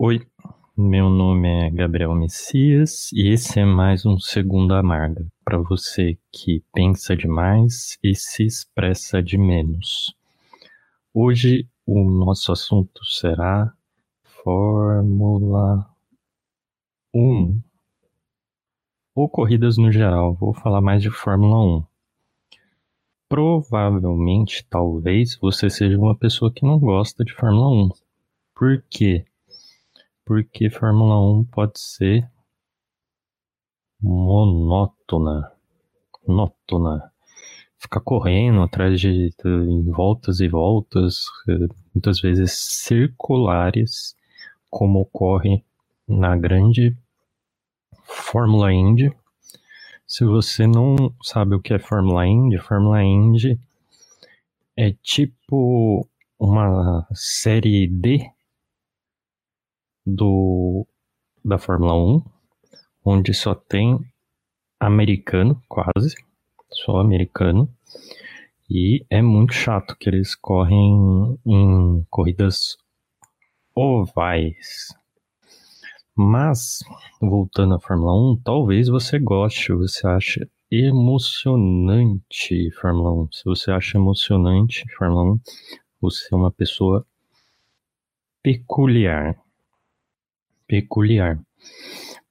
Oi, meu nome é Gabriel Messias e esse é mais um Segundo Amarga para você que pensa demais e se expressa de menos. Hoje o nosso assunto será Fórmula 1 ou corridas no geral. Vou falar mais de Fórmula 1. Provavelmente, talvez, você seja uma pessoa que não gosta de Fórmula 1. Por quê? Porque Fórmula 1 pode ser monótona. Monótona. Ficar correndo atrás de, em voltas e voltas, eh, muitas vezes circulares, como ocorre na grande Fórmula Indy. Se você não sabe o que é Fórmula Indy, Fórmula Indy é tipo uma série D do da Fórmula 1, onde só tem americano, quase, só americano. E é muito chato que eles correm em corridas ovais. Mas, voltando à Fórmula 1, talvez você goste, você acha emocionante Fórmula 1. Se você acha emocionante Fórmula 1, você é uma pessoa peculiar peculiar.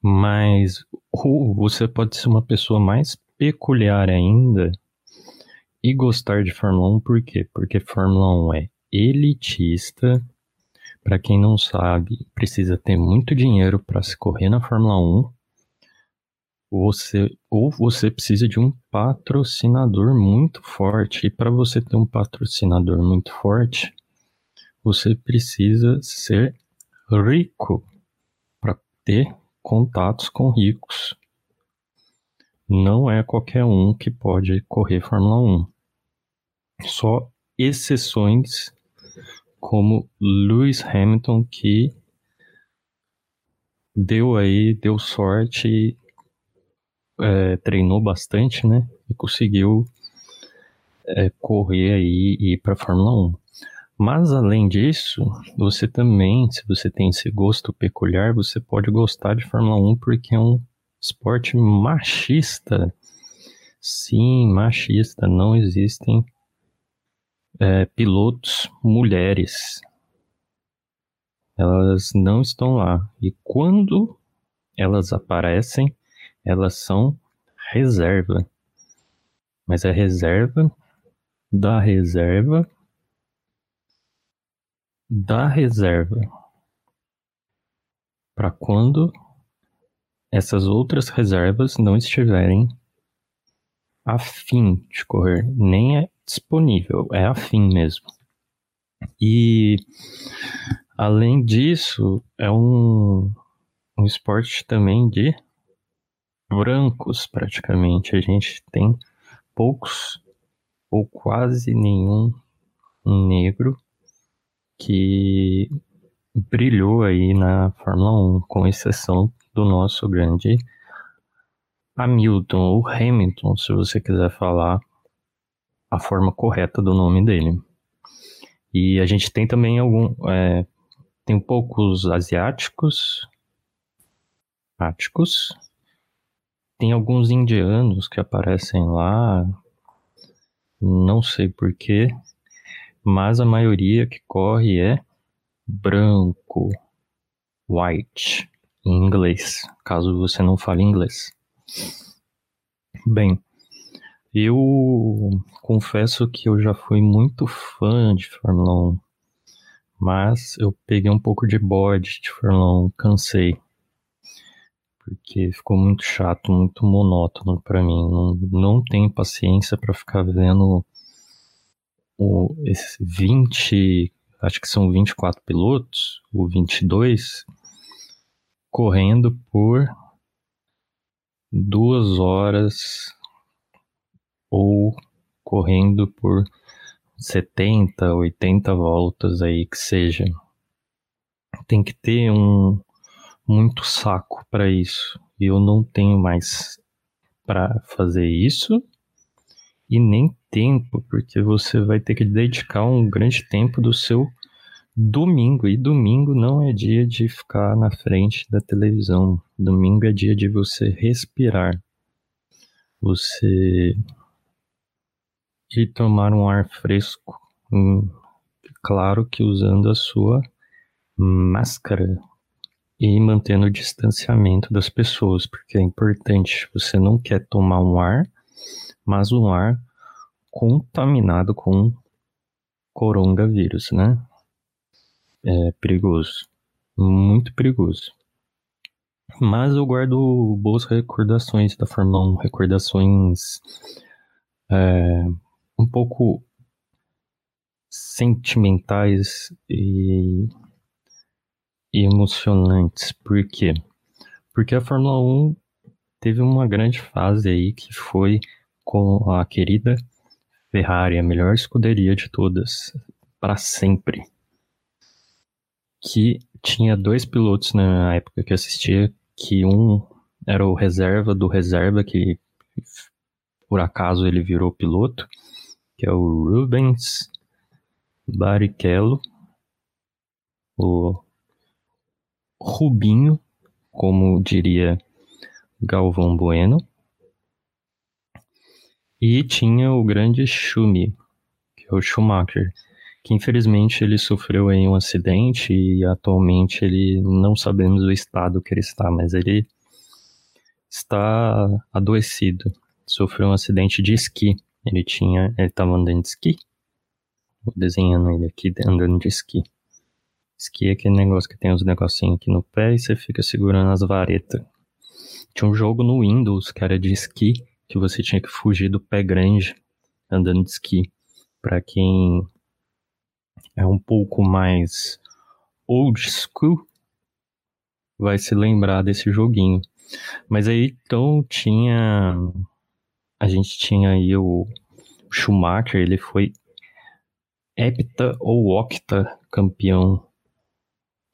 Mas ou você pode ser uma pessoa mais peculiar ainda e gostar de Fórmula 1 por quê? Porque Fórmula 1 é elitista. Para quem não sabe, precisa ter muito dinheiro para se correr na Fórmula 1. Você ou você precisa de um patrocinador muito forte. E para você ter um patrocinador muito forte, você precisa ser rico ter contatos com ricos. Não é qualquer um que pode correr Fórmula 1. Só exceções como Lewis Hamilton que deu aí, deu sorte, é, treinou bastante, né? E conseguiu é, correr aí e ir para Fórmula 1. Mas além disso, você também, se você tem esse gosto peculiar, você pode gostar de Fórmula 1 porque é um esporte machista. Sim, machista. Não existem é, pilotos mulheres. Elas não estão lá. E quando elas aparecem, elas são reserva. Mas é reserva da reserva da reserva para quando essas outras reservas não estiverem a fim de correr, nem é disponível, é a fim mesmo. E além disso, é um, um esporte também de brancos, praticamente. A gente tem poucos ou quase nenhum negro que brilhou aí na Fórmula 1, com exceção do nosso grande Hamilton ou Hamilton, se você quiser falar a forma correta do nome dele. E a gente tem também algum, é, tem poucos asiáticos, áticos, tem alguns indianos que aparecem lá, não sei porquê, mas a maioria que corre é branco, white, em inglês, caso você não fale inglês. Bem, eu confesso que eu já fui muito fã de Fórmula 1, mas eu peguei um pouco de bode de Fórmula 1, cansei. Porque ficou muito chato, muito monótono para mim. Não, não tenho paciência para ficar vendo o, esse 20, acho que são 24 pilotos, o 22, correndo por duas horas ou correndo por 70, 80 voltas aí que seja. Tem que ter um muito saco para isso. E eu não tenho mais para fazer isso e nem tempo, porque você vai ter que dedicar um grande tempo do seu domingo, e domingo não é dia de ficar na frente da televisão. Domingo é dia de você respirar. Você ir tomar um ar fresco. Hum, claro que usando a sua máscara e mantendo o distanciamento das pessoas, porque é importante. Você não quer tomar um ar, mas um ar contaminado com coronavírus, né? É perigoso, muito perigoso. Mas eu guardo boas recordações da Fórmula 1, recordações é, um pouco sentimentais e, e emocionantes. Por quê? Porque a Fórmula 1 teve uma grande fase aí que foi com a querida Ferrari, a melhor escuderia de todas, para sempre. Que tinha dois pilotos na época que assistia, que um era o reserva do reserva, que por acaso ele virou piloto, que é o Rubens Barrichello, o Rubinho, como diria Galvão Bueno, e tinha o grande Schumi, que é o Schumacher, que infelizmente ele sofreu aí um acidente e atualmente ele não sabemos o estado que ele está, mas ele está adoecido. Sofreu um acidente de esqui. Ele tinha, ele estava andando de esqui. Vou desenhando ele aqui andando de esqui. Esqui é aquele negócio que tem os negocinhos aqui no pé e você fica segurando as varetas. Tinha um jogo no Windows que era de esqui, que você tinha que fugir do pé grande andando de esqui. Para quem é um pouco mais old school, vai se lembrar desse joguinho. Mas aí então tinha. A gente tinha aí o Schumacher, ele foi hepta ou octa campeão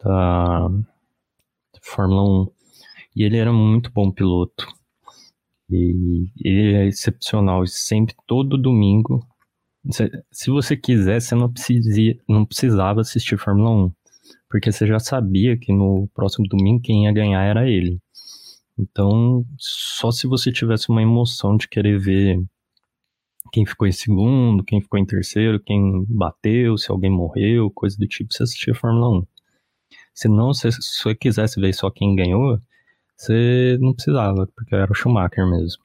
da Fórmula 1. E ele era muito bom piloto. E ele é excepcional. Sempre, todo domingo. Se você quiser, você não, precisia, não precisava assistir Fórmula 1. Porque você já sabia que no próximo domingo quem ia ganhar era ele. Então, só se você tivesse uma emoção de querer ver quem ficou em segundo, quem ficou em terceiro, quem bateu, se alguém morreu, coisa do tipo, você assistia Fórmula 1. Se não, se você quisesse ver só quem ganhou, você não precisava, porque era o Schumacher mesmo.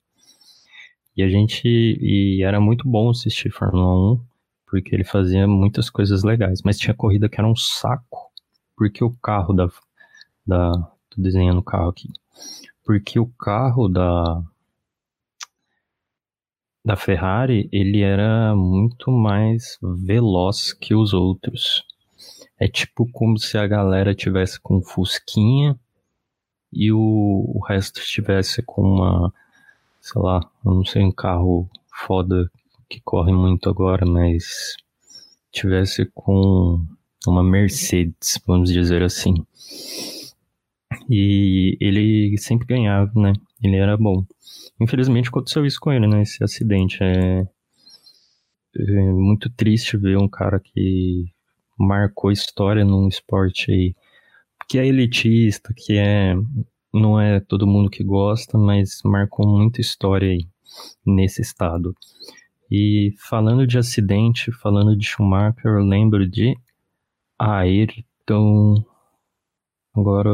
E a gente. E era muito bom assistir Fórmula 1, porque ele fazia muitas coisas legais. Mas tinha corrida que era um saco, porque o carro da. da tô desenhando o carro aqui. Porque o carro da. Da Ferrari, ele era muito mais veloz que os outros. É tipo como se a galera tivesse com Fusquinha e o, o resto estivesse com uma, sei lá, eu não sei, um carro foda que corre muito agora, mas tivesse com uma Mercedes, vamos dizer assim. E ele sempre ganhava, né? Ele era bom. Infelizmente aconteceu isso com ele, né? Esse acidente. É, é muito triste ver um cara que marcou história num esporte aí que é elitista, que é não é todo mundo que gosta, mas marcou muita história aí nesse estado. E falando de acidente, falando de Schumacher, eu lembro de Ayrton. Agora,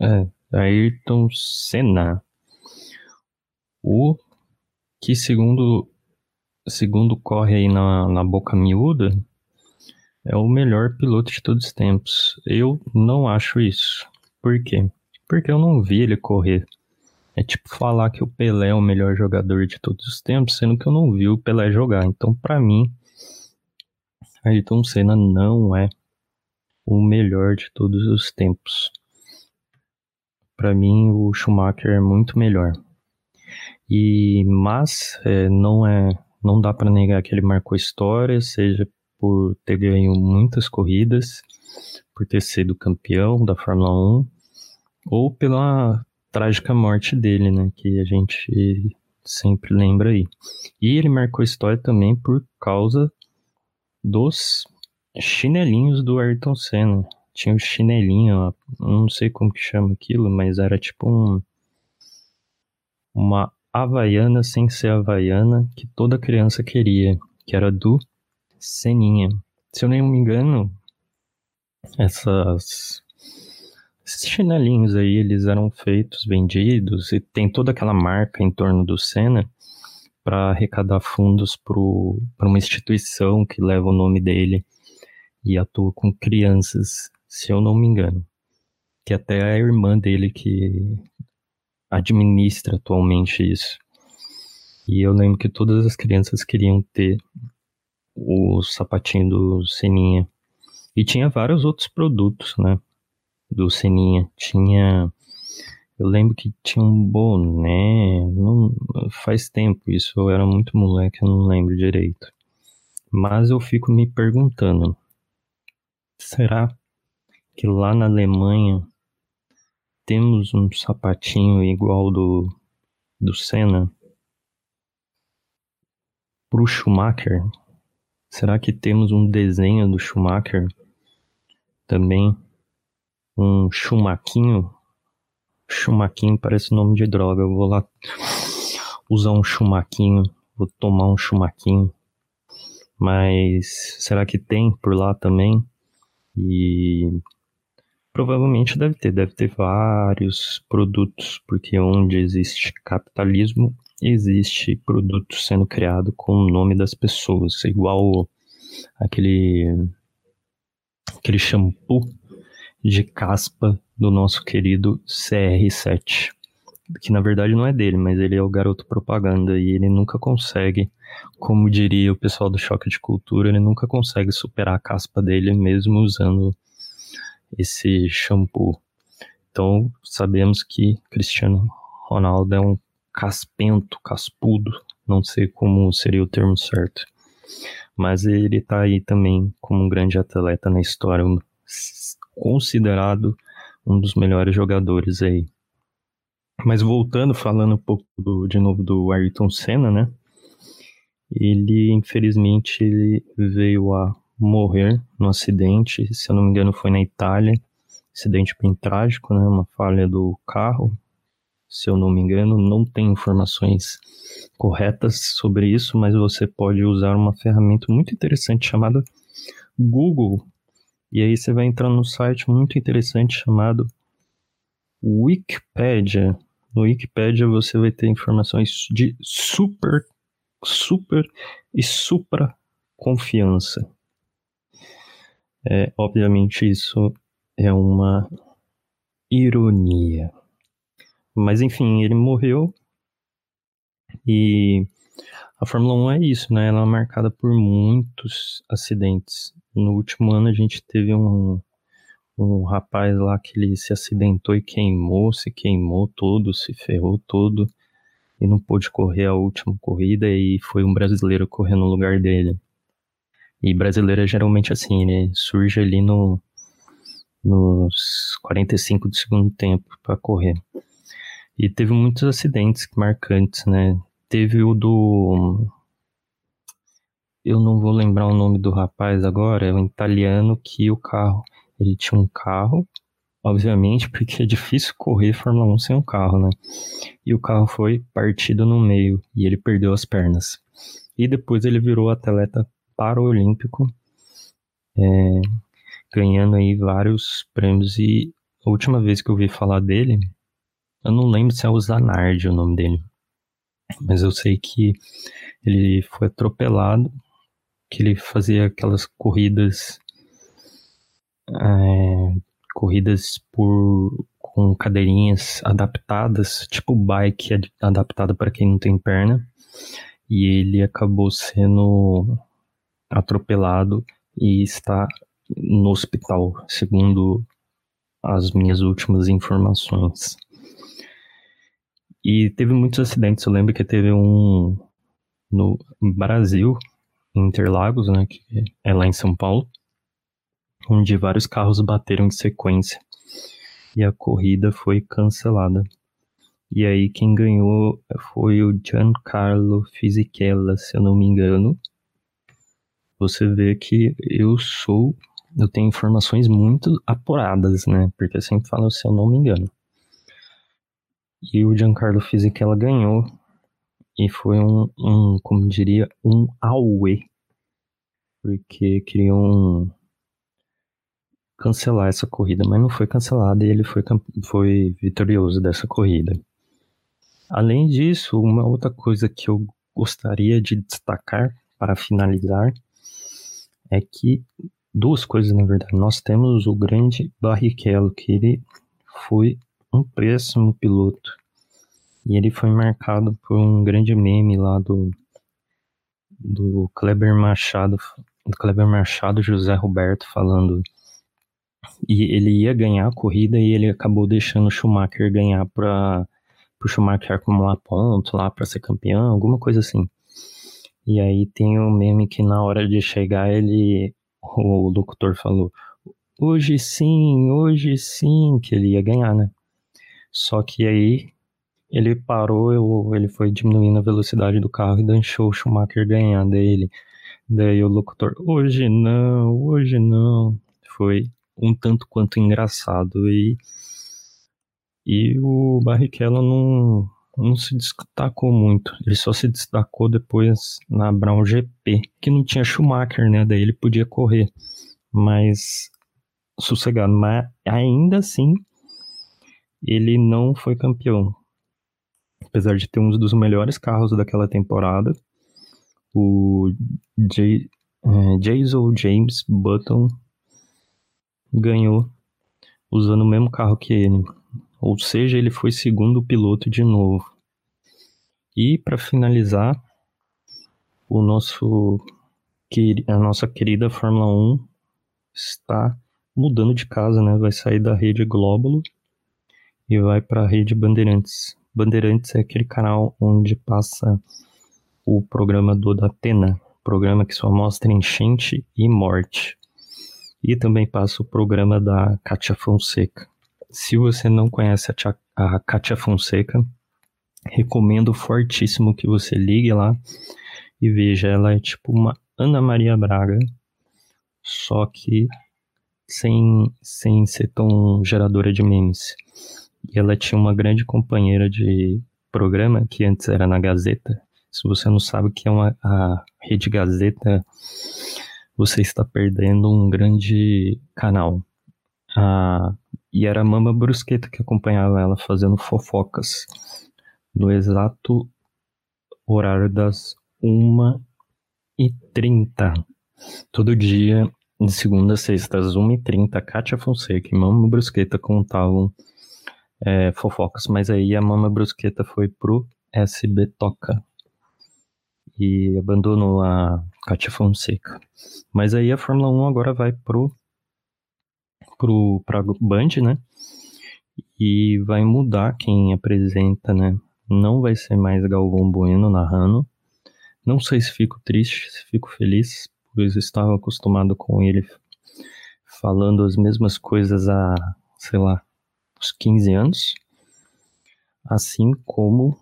é, Ayrton Senna. O que, segundo, segundo corre aí na, na boca miúda, é o melhor piloto de todos os tempos. Eu não acho isso. Por quê? Porque eu não vi ele correr. É tipo falar que o Pelé é o melhor jogador de todos os tempos, sendo que eu não vi o Pelé jogar. Então, para mim, Ayrton Senna não é o melhor de todos os tempos. Para mim, o Schumacher é muito melhor. E mas é, não é, não dá para negar que ele marcou história, seja por ter ganho muitas corridas, por ter sido campeão da Fórmula 1, ou pela trágica morte dele, né, que a gente sempre lembra aí. E ele marcou história também por causa dos chinelinhos do Ayrton Senna. Tinha o um chinelinho, não sei como que chama aquilo, mas era tipo um uma havaiana sem ser havaiana que toda criança queria, que era do Seninha. Se eu nem me engano, essas esses chinelinhos aí, eles eram feitos, vendidos, e tem toda aquela marca em torno do Senna para arrecadar fundos para uma instituição que leva o nome dele e atua com crianças, se eu não me engano. Que até é a irmã dele que administra atualmente isso. E eu lembro que todas as crianças queriam ter o sapatinho do Seninha. E tinha vários outros produtos, né? Do Seninha. Tinha. Eu lembro que tinha um boné. Não, faz tempo isso, eu era muito moleque, eu não lembro direito. Mas eu fico me perguntando: será que lá na Alemanha temos um sapatinho igual do, do Senna? Pro Schumacher? Será que temos um desenho do Schumacher? Também um chumaquinho? Chumaquinho parece nome de droga. Eu vou lá usar um chumaquinho. Vou tomar um chumaquinho. Mas será que tem por lá também? E Provavelmente deve ter, deve ter vários produtos, porque onde existe capitalismo, existe produto sendo criado com o nome das pessoas, igual aquele aquele shampoo de caspa do nosso querido CR7, que na verdade não é dele, mas ele é o garoto propaganda e ele nunca consegue, como diria o pessoal do choque de cultura, ele nunca consegue superar a caspa dele mesmo usando esse shampoo. Então, sabemos que Cristiano Ronaldo é um caspento, caspudo, não sei como seria o termo certo. Mas ele está aí também como um grande atleta na história, considerado um dos melhores jogadores aí. Mas voltando, falando um pouco do, de novo do Ayrton Senna, né? Ele, infelizmente, ele veio a morrer no acidente, se eu não me engano foi na Itália, acidente bem trágico, né, uma falha do carro, se eu não me engano, não tem informações corretas sobre isso, mas você pode usar uma ferramenta muito interessante chamada Google, e aí você vai entrar no site muito interessante chamado Wikipedia. No Wikipedia você vai ter informações de super, super e supra confiança. É, obviamente isso é uma ironia. Mas enfim, ele morreu e a Fórmula 1 é isso, né? Ela é marcada por muitos acidentes. No último ano a gente teve um, um rapaz lá que ele se acidentou e queimou, se queimou todo, se ferrou todo e não pôde correr a última corrida e foi um brasileiro correr no lugar dele. E brasileiro é geralmente assim, né? Surge ali no, nos 45 do segundo tempo para correr. E teve muitos acidentes marcantes, né? Teve o do. Eu não vou lembrar o nome do rapaz agora, é um italiano que o carro. Ele tinha um carro, obviamente, porque é difícil correr Fórmula 1 sem um carro, né? E o carro foi partido no meio e ele perdeu as pernas. E depois ele virou atleta Paralímpico, é, ganhando aí vários prêmios. E a última vez que eu ouvi falar dele, eu não lembro se é o Zanardi o nome dele, mas eu sei que ele foi atropelado, que ele fazia aquelas corridas, é, corridas por com cadeirinhas adaptadas, tipo bike adaptada para quem não tem perna, e ele acabou sendo atropelado e está no hospital, segundo as minhas últimas informações. E teve muitos acidentes. Eu lembro que teve um no Brasil, em Interlagos, né, que é lá em São Paulo, onde vários carros bateram em sequência e a corrida foi cancelada. E aí quem ganhou foi o Giancarlo Fisichella, se eu não me engano, você vê que eu sou, eu tenho informações muito apuradas, né? Porque eu sempre falo se eu não me engano. E o Giancarlo Fisichella ganhou e foi um, um como diria, um auê, porque queriam cancelar essa corrida, mas não foi cancelada e ele foi, foi vitorioso dessa corrida. Além disso, uma outra coisa que eu gostaria de destacar para finalizar é que duas coisas na verdade. Nós temos o grande Barrichello, que ele foi um péssimo piloto. E ele foi marcado por um grande meme lá do do Kleber Machado, do Kleber Machado José Roberto falando e ele ia ganhar a corrida e ele acabou deixando o Schumacher ganhar para o Schumacher acumular ponto lá para ser campeão, alguma coisa assim. E aí tem um meme que na hora de chegar ele o locutor falou: "Hoje sim, hoje sim", que ele ia ganhar, né? Só que aí ele parou, ele foi diminuindo a velocidade do carro e deixou o Schumacher ganhar dele. Daí o locutor: "Hoje não, hoje não". Foi um tanto quanto engraçado. E, e o Barrichello não, não se destacou muito. Ele só se destacou depois na Brown GP, que não tinha Schumacher, né? Daí ele podia correr. Mas sossegado. Mas ainda assim, ele não foi campeão. Apesar de ter um dos melhores carros daquela temporada, o J, é, Jason James Button ganhou usando o mesmo carro que ele. Ou seja, ele foi segundo piloto de novo. E para finalizar, o nosso a nossa querida Fórmula 1 está mudando de casa, né? Vai sair da rede Glóbulo e vai para a rede Bandeirantes. Bandeirantes é aquele canal onde passa o programa do Datena, programa que só mostra enchente e morte. E também passa o programa da Kátia Fonseca. Se você não conhece a, tia, a Fonseca, recomendo fortíssimo que você ligue lá e veja. Ela é tipo uma Ana Maria Braga, só que sem, sem ser tão geradora de memes. E ela tinha uma grande companheira de programa que antes era na Gazeta. Se você não sabe o que é uma, a Rede Gazeta, você está perdendo um grande canal. Ah, e era a Mama Brusqueta que acompanhava ela fazendo fofocas no exato horário das 1h30. Todo dia, de segunda a sexta, às 1h30, Kátia Fonseca e Mama Brusqueta contavam é, fofocas, mas aí a Mama Brusqueta foi pro SB Toca e abandonou a Katia Fonseca. Mas aí a Fórmula 1 agora vai pro, pro pra Band, né? E vai mudar quem apresenta, né? Não vai ser mais Galvão Bueno narrando. Não sei se fico triste, se fico feliz, pois estava acostumado com ele falando as mesmas coisas há, sei lá, uns 15 anos. Assim como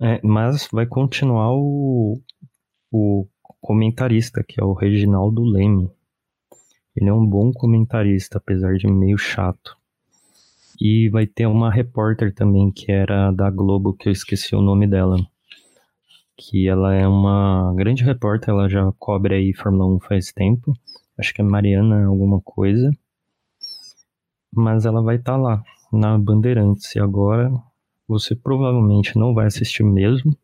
é, mas vai continuar o, o comentarista, que é o Reginaldo Leme. Ele é um bom comentarista, apesar de meio chato. E vai ter uma repórter também, que era da Globo, que eu esqueci o nome dela. Que ela é uma grande repórter, ela já cobre aí Fórmula 1 faz tempo. Acho que é Mariana alguma coisa. Mas ela vai estar tá lá, na Bandeirantes. E agora você provavelmente não vai assistir mesmo,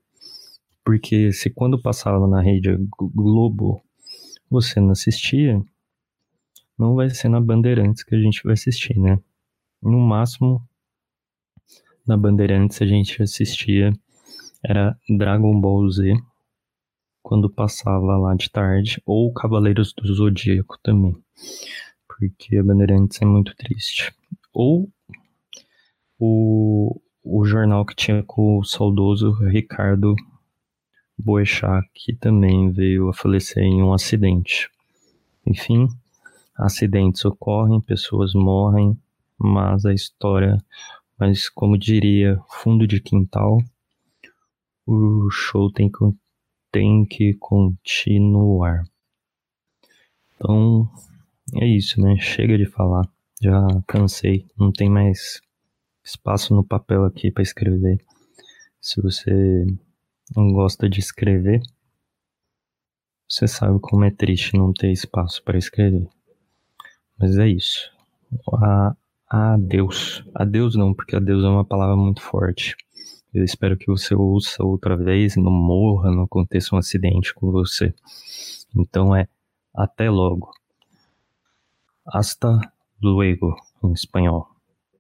porque se quando passava na rede Globo você não assistia, não vai ser na Bandeirantes que a gente vai assistir, né? No máximo, na Bandeirantes a gente assistia era Dragon Ball Z, quando passava lá de tarde, ou Cavaleiros do Zodíaco também, porque a Bandeirantes é muito triste. Ou o, o jornal que tinha com o saudoso Ricardo Boechat, que também veio a falecer em um acidente. Enfim, acidentes ocorrem, pessoas morrem, mas a história, mas como diria fundo de quintal, o show tem, tem que continuar. Então, é isso, né? Chega de falar. Já cansei. Não tem mais espaço no papel aqui para escrever. Se você não gosta de escrever, você sabe como é triste não ter espaço para escrever. Mas é isso. A, adeus. Adeus não, porque adeus é uma palavra muito forte. Eu espero que você ouça outra vez, não morra, não aconteça um acidente com você. Então é até logo. Hasta luego em espanhol.